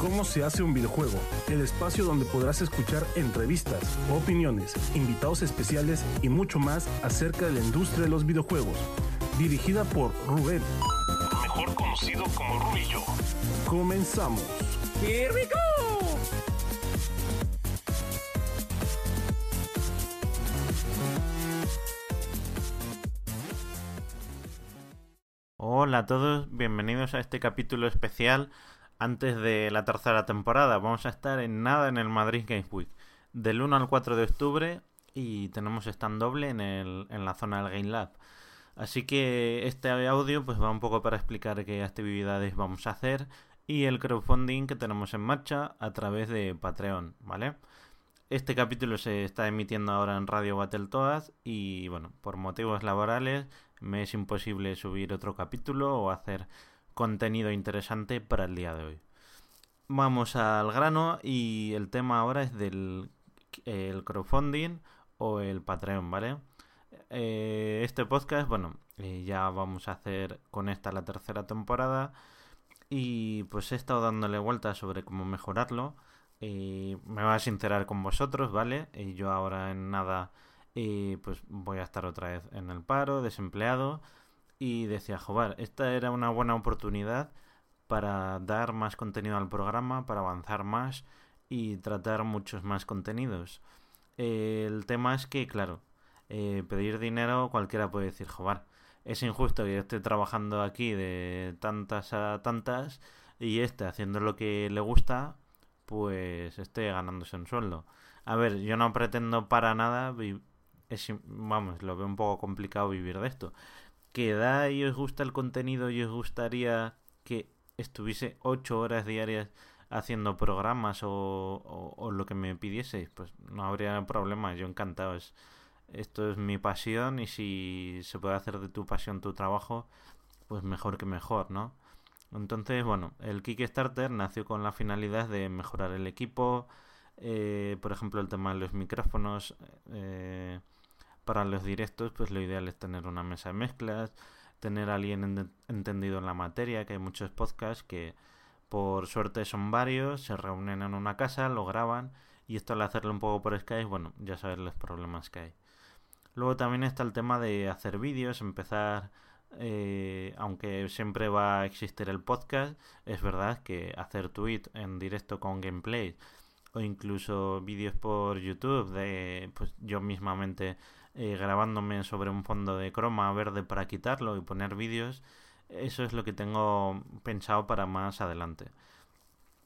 ¿Cómo se hace un videojuego? El espacio donde podrás escuchar entrevistas, opiniones, invitados especiales y mucho más acerca de la industria de los videojuegos. Dirigida por Rubén, mejor conocido como Rubillo. Comenzamos. Here we go. Hola a todos, bienvenidos a este capítulo especial antes de la tercera temporada. Vamos a estar en nada en el Madrid Games Week, del 1 al 4 de octubre y tenemos stand doble en, la zona del Game Lab. Así que este audio pues va un poco para explicar qué actividades vamos a hacer y el crowdfunding que tenemos en marcha a través de Patreon, ¿vale? Este capítulo se está emitiendo ahora en Radio Battletoads y bueno, por motivos laborales me es imposible subir otro capítulo o hacer contenido interesante para el día de hoy. Vamos al grano y el tema ahora es del el crowdfunding o el Patreon, ¿vale? Eh, este podcast, bueno, eh, ya vamos a hacer con esta la tercera temporada y pues he estado dándole vueltas sobre cómo mejorarlo. Eh, me voy a sincerar con vosotros, ¿vale? Y yo ahora en nada pues voy a estar otra vez en el paro, desempleado y decía, joder, esta era una buena oportunidad para dar más contenido al programa, para avanzar más y tratar muchos más contenidos. el tema es que, claro, eh, pedir dinero cualquiera puede decir, joder, es injusto que yo esté trabajando aquí de tantas a tantas y este haciendo lo que le gusta, pues esté ganándose un sueldo. A ver, yo no pretendo para nada, vamos, lo veo un poco complicado vivir de esto. Que da y os gusta el contenido y os gustaría que estuviese ocho horas diarias haciendo programas o, o, lo que me pidieseis, pues no habría problema, yo encantado. Es, esto es mi pasión y si se puede hacer de tu pasión tu trabajo, pues mejor que mejor, ¿no? Entonces, bueno, el Kickstarter nació con la finalidad de mejorar el equipo, eh, por ejemplo, el tema de los micrófonos. Eh, para los directos, pues lo ideal es tener una mesa de mezclas, tener a alguien entendido en la materia, que hay muchos podcasts que por suerte son varios, se reúnen en una casa, lo graban y esto al hacerlo un poco por Skype, bueno, ya sabes los problemas que hay. Luego también está el tema de hacer vídeos, empezar, eh, aunque siempre va a existir el podcast, es verdad que hacer tweet en directo con gameplay o incluso vídeos por YouTube de pues yo mismamente eh, grabándome sobre un fondo de croma verde para quitarlo y poner vídeos, eso es lo que tengo pensado para más adelante.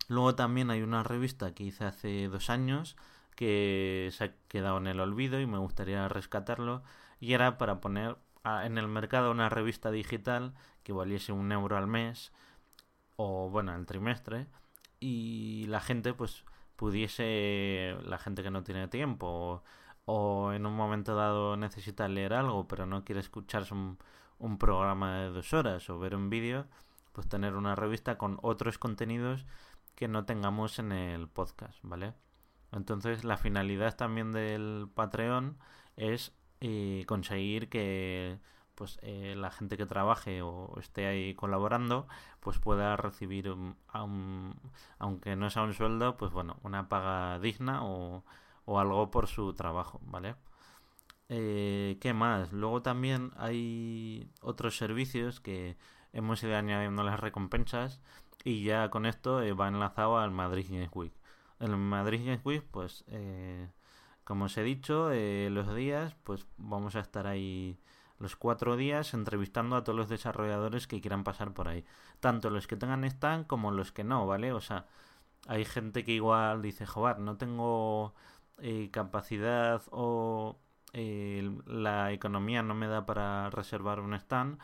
Luego también hay una revista que hice hace dos años que se ha quedado en el olvido y me gustaría rescatarlo y era para poner en el mercado una revista digital que valiese un euro al mes o bueno el trimestre y la gente pues pudiese la gente que no tiene tiempo o, en un momento dado necesita leer algo pero no quiere escucharse un, un programa de dos horas o ver un vídeo pues tener una revista con otros contenidos que no tengamos en el podcast vale entonces la finalidad también del Patreon es eh, conseguir que pues eh, la gente que trabaje o esté ahí colaborando pues pueda recibir aunque no sea un sueldo pues bueno una paga digna o, algo por su trabajo vale eh, qué más luego también hay otros servicios que hemos ido añadiendo las recompensas y ya con esto va enlazado al Madrid Games Week en Madrid Games Week, pues eh, como os he dicho, eh, los días, pues vamos a estar ahí los cuatro días entrevistando a todos los desarrolladores que quieran pasar por ahí. Tanto los que tengan stand como los que no, ¿vale? O sea, hay gente que igual dice, joder, no tengo eh, capacidad o la economía no me da para reservar un stand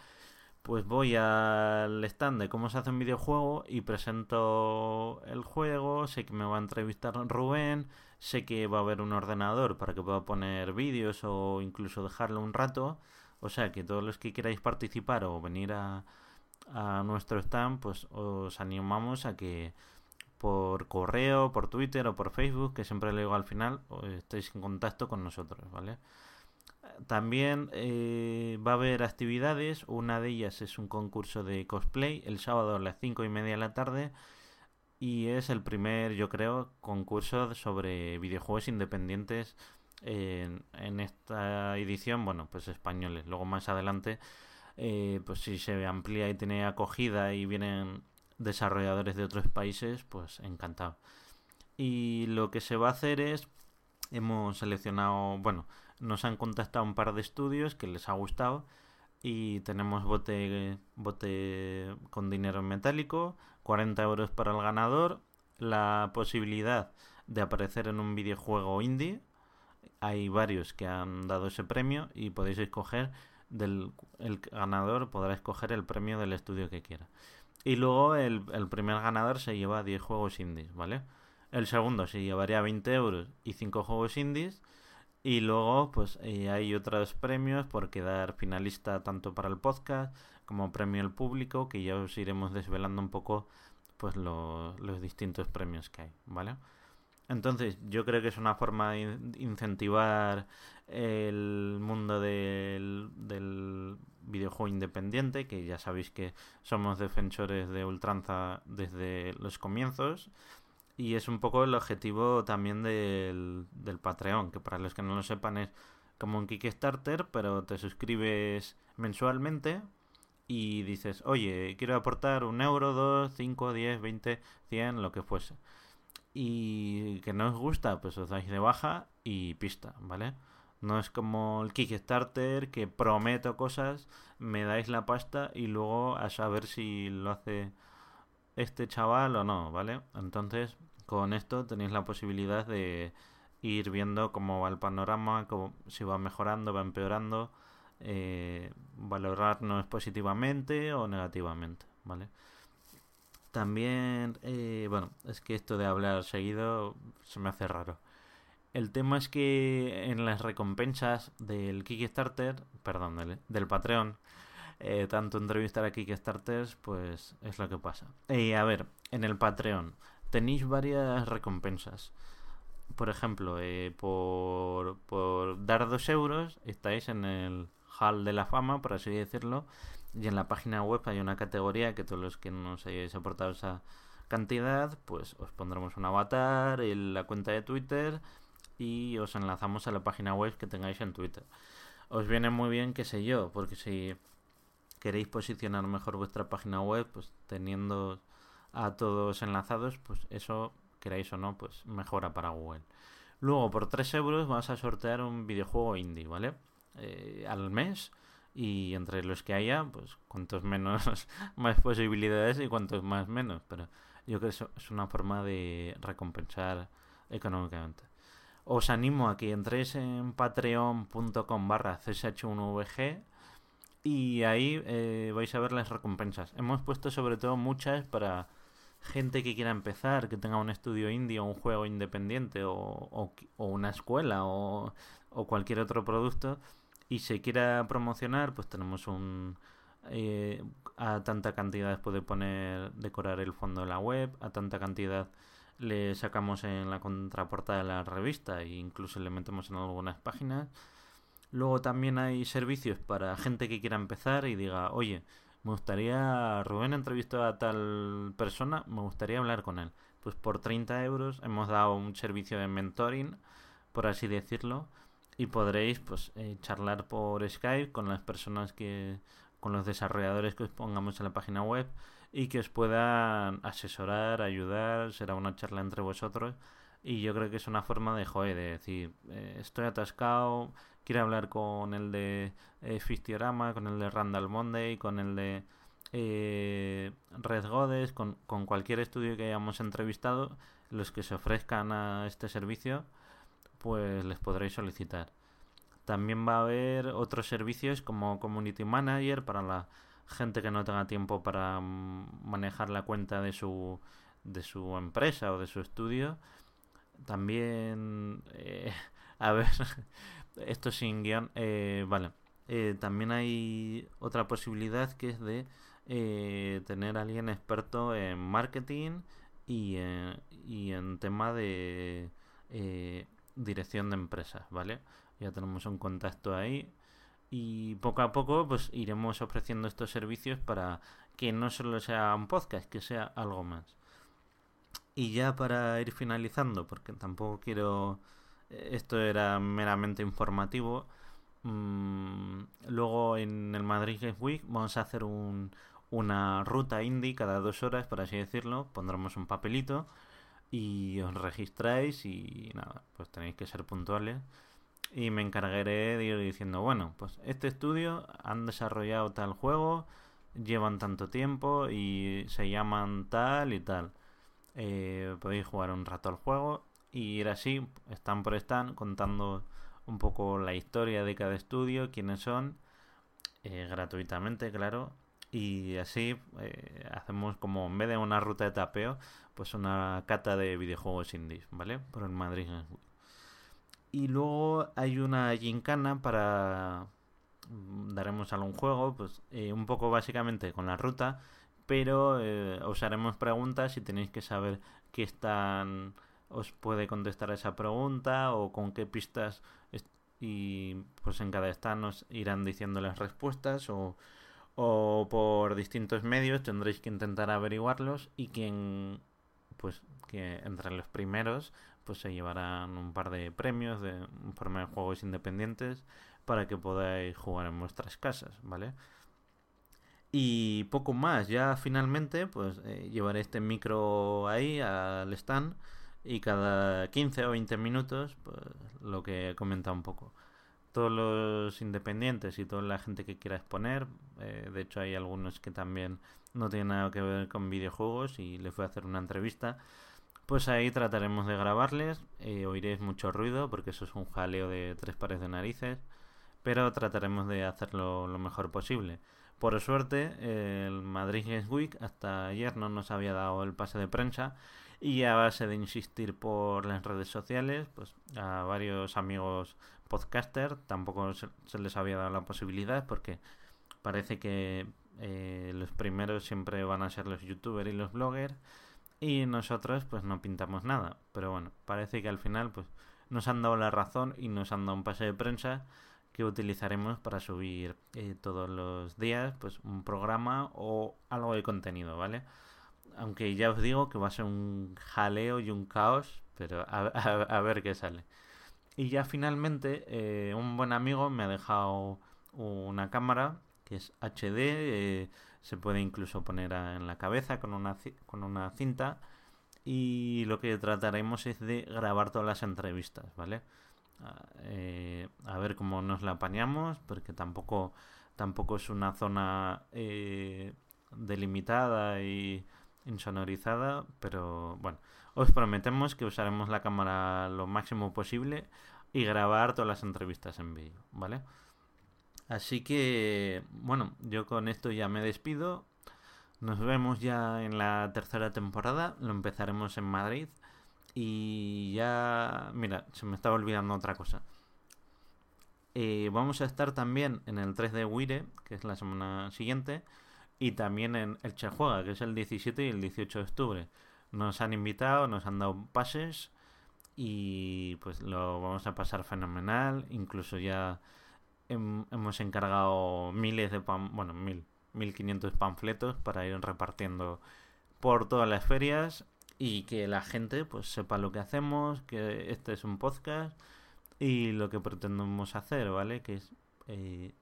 pues voy al stand de cómo se hace un videojuego y presento el juego, sé que me va a entrevistar Rubén, sé que va a haber un ordenador para que pueda poner vídeos o incluso dejarlo un rato, o sea que todos los que queráis participar o venir a, a nuestro stand, pues os animamos a que por correo, por Twitter o por Facebook, que siempre le digo al final, estéis en contacto con nosotros, ¿vale? también eh, va a haber actividades. Una de ellas es un concurso de cosplay el sábado a las 5 y media de la tarde. Y es el primer, yo creo, concurso sobre videojuegos independientes en, en esta edición. Bueno, pues españoles. Luego más adelante, eh, pues si se amplía y tiene acogida y vienen desarrolladores de otros países, pues encantado. Y lo que se va a hacer es, hemos seleccionado, bueno, nos han contactado un par de estudios que les ha gustado y tenemos bote, bote con dinero metálico, 40 euros para el ganador, la posibilidad de aparecer en un videojuego indie. Hay varios que han dado ese premio y podéis escoger del el ganador podrá escoger el premio del estudio que quiera. Y luego el, el primer ganador se lleva 10 juegos indies, ¿vale? El segundo se llevaría 20 euros y 5 juegos indies. Y luego, pues eh, hay otros premios por quedar finalista tanto para el podcast como premio al público, que ya os iremos desvelando un poco pues los distintos premios que hay, ¿vale? Entonces, yo creo que es una forma de incentivar el mundo del, del videojuego independiente, que ya sabéis que somos defensores de ultranza desde los comienzos. Y es un poco el objetivo también del, del Patreon, que para los que no lo sepan es como un Kickstarter, pero te suscribes mensualmente y dices, oye, quiero aportar un euro, dos, cinco, diez, veinte, cien, lo que fuese. Y que no os gusta, pues os dais de baja y pista, ¿vale? No es como el Kickstarter que prometo cosas, me dais la pasta y luego a saber si lo hace este chaval o no, ¿vale? Entonces, con esto tenéis la posibilidad de ir viendo cómo va el panorama, cómo, si va mejorando, va empeorando, eh, valorarnos positivamente o negativamente, ¿vale? También, eh, bueno, es que esto de hablar seguido se me hace raro. El tema es que en las recompensas del Kickstarter, perdón, del, del Patreon, eh, tanto entrevistar a Kickstarters, pues es lo que pasa. Y a ver, en el Patreon tenéis varias recompensas. Por ejemplo, eh, por, por dar dos euros estáis en el hall de la fama, por así decirlo, y en la página web hay una categoría que todos los que nos hayáis aportado esa cantidad, pues os pondremos un avatar, en la cuenta de Twitter y os enlazamos a la página web que tengáis en Twitter. Os viene muy bien, qué sé yo, porque si queréis posicionar mejor vuestra página web, pues teniendo a todos enlazados, pues eso, queráis o no, pues mejora para Google. Luego, por 3 euros vas a sortear un videojuego indie, ¿vale? Eh, al mes. Y entre los que haya, pues cuantos menos, más posibilidades y cuantos más menos. Pero yo creo que eso es una forma de recompensar económicamente. Os animo a que entréis en patreon.com barra csh1vg y ahí eh, vais a ver las recompensas. Hemos puesto sobre todo muchas para gente que quiera empezar, que tenga un estudio indie o un juego independiente o, una escuela o, o, cualquier otro producto y se quiera promocionar, pues tenemos un... Eh, a tanta cantidad puede poner, decorar el fondo de la web, a tanta cantidad le sacamos en la contraportada de la revista e incluso le metemos en algunas páginas. Luego también hay servicios para gente que quiera empezar y diga, oye, me gustaría, Rubén entrevistó a tal persona, me gustaría hablar con él. Pues por 30 euros hemos dado un servicio de mentoring, por así decirlo, y podréis pues eh, charlar por Skype con las personas que, con los desarrolladores que os pongamos en la página web y que os puedan asesorar, ayudar, será una charla entre vosotros y yo creo que es una forma de, joder, de decir, eh, estoy atascado, quiere hablar con el de eh, Fistiorama, con el de Randall Monday, con el de eh, Red Godes, con, con cualquier estudio que hayamos entrevistado, los que se ofrezcan a este servicio, pues les podréis solicitar. También va a haber otros servicios como Community Manager para la gente que no tenga tiempo para mm, manejar la cuenta de su, de su empresa o de su estudio. También, eh, a ver, esto sin guion, eh, vale. Eh, también hay otra posibilidad que es de tener a alguien experto en marketing y, y en tema de dirección de empresas, ¿vale? ya tenemos un contacto ahí y poco a poco pues iremos ofreciendo estos servicios para que no solo sea un podcast, que sea algo más. Y ya para ir finalizando, porque tampoco quiero... Eh, esto era meramente informativo. Mm, luego en el Madrid Games Week vamos a hacer un, una ruta indie cada dos horas, por así decirlo. Pondremos un papelito y os registráis y nada, pues tenéis que ser puntuales y me encargaré de ir diciendo, bueno, pues este estudio han desarrollado tal juego, llevan tanto tiempo y se llaman tal y tal. Eh, podéis jugar un rato al juego y ir así, están por están, contando un poco la historia de cada estudio, quiénes son, eh, gratuitamente, claro. Y así eh, hacemos como, en vez de una ruta de tapeo, pues una cata de videojuegos indies, ¿vale? Por el Madrid y luego hay una gincana para mm, daremos algún juego, pues eh, un poco básicamente con la ruta, pero eh, os haremos preguntas y tenéis que saber qué están os puede contestar esa pregunta o con qué pistas y pues en cada stand nos irán diciendo las respuestas o, o por distintos medios tendréis que intentar averiguarlos y quien pues que entre los primeros pues se llevarán un par de premios de forma de juegos independientes para que podáis jugar en vuestras casas, ¿vale? Y poco más, ya finalmente pues eh, llevaré este micro ahí al stand y cada 15 o 20 minutos pues lo que he comentado un poco. Todos los independientes y toda la gente que quiera exponer, eh, de hecho hay algunos que también no tienen nada que ver con videojuegos y les voy a hacer una entrevista pues ahí trataremos de grabarles, eh, oiréis mucho ruido porque eso es un jaleo de tres pares de narices, pero trataremos de hacerlo lo mejor posible. Por suerte, el Madrid Games Week hasta ayer no nos había dado el pase de prensa y a base de insistir por las redes sociales, pues a varios amigos podcaster tampoco se, les había dado la posibilidad porque parece que eh, los primeros siempre van a ser los youtubers y los bloggers y nosotros pues no pintamos nada. Pero bueno, parece que al final pues nos han dado la razón y nos han dado un pase de prensa que utilizaremos para subir eh, todos los días pues un programa o algo de contenido, ¿vale? Aunque ya os digo que va a ser un jaleo y un caos, pero a, ver qué sale. Y ya finalmente eh, un buen amigo me ha dejado una cámara que es HD, eh, se puede incluso poner en la cabeza con una, con una cinta y lo que trataremos es de grabar todas las entrevistas, ¿vale? Ah, eh, a ver cómo nos la apañamos, porque tampoco, tampoco es una zona eh, delimitada y insonorizada, pero bueno, os prometemos que usaremos la cámara lo máximo posible y grabar todas las entrevistas en vídeo, ¿vale? Así que, bueno, yo con esto ya me despido. Nos vemos ya en la tercera temporada. Lo empezaremos en Madrid. Y ya, mira, se me estaba olvidando otra cosa. Eh, vamos a estar también en el 3 de Wire, que es la semana siguiente, y también en el Che Juega, que es el 17 y el 18 de octubre. Nos han invitado, nos han dado pases y pues lo vamos a pasar fenomenal. Incluso ya hemos encargado miles de pan, bueno, mil, 1500 panfletos para ir repartiendo por todas las ferias y que la gente pues sepa lo que hacemos, que este es un podcast y lo que pretendemos hacer, ¿vale? Que es eh,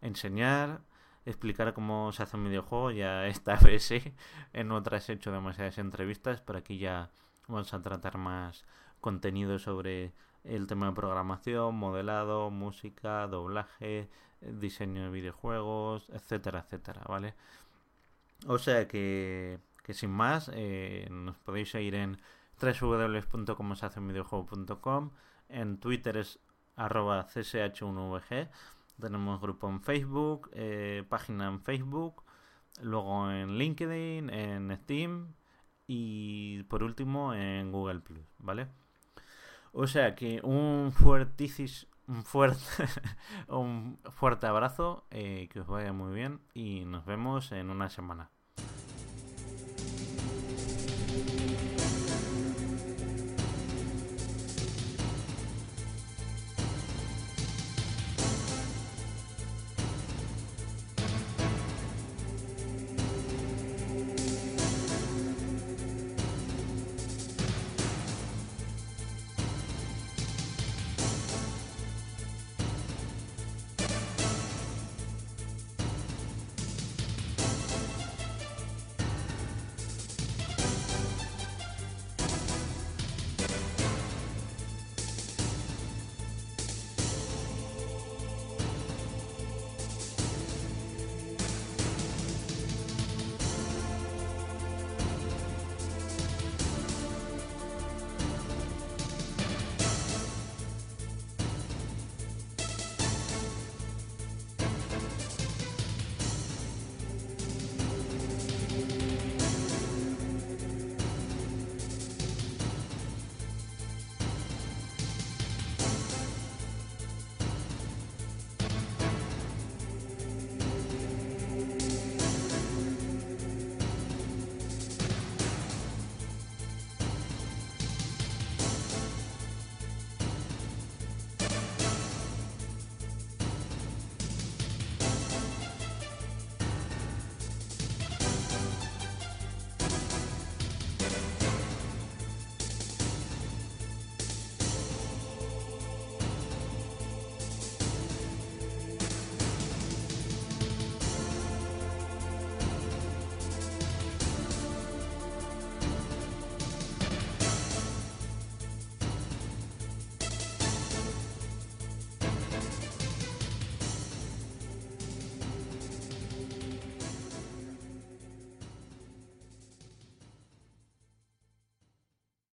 enseñar, explicar cómo se hace un videojuego, ya esta vez sí, en otras he hecho demasiadas entrevistas, pero aquí ya vamos a tratar más contenido sobre el tema de programación, modelado, música, doblaje, diseño de videojuegos, etcétera, etcétera, ¿vale? O sea que, que sin más, eh, nos podéis seguir en www.comosehaceunvideojuego.com en Twitter es arroba csh1vg, tenemos grupo en Facebook, eh, página en Facebook, luego en LinkedIn, en Steam y por último en Google Plus, ¿vale? O sea que un fuerticis, un fuerte, un fuerte abrazo, eh, que os vaya muy bien y nos vemos en una semana.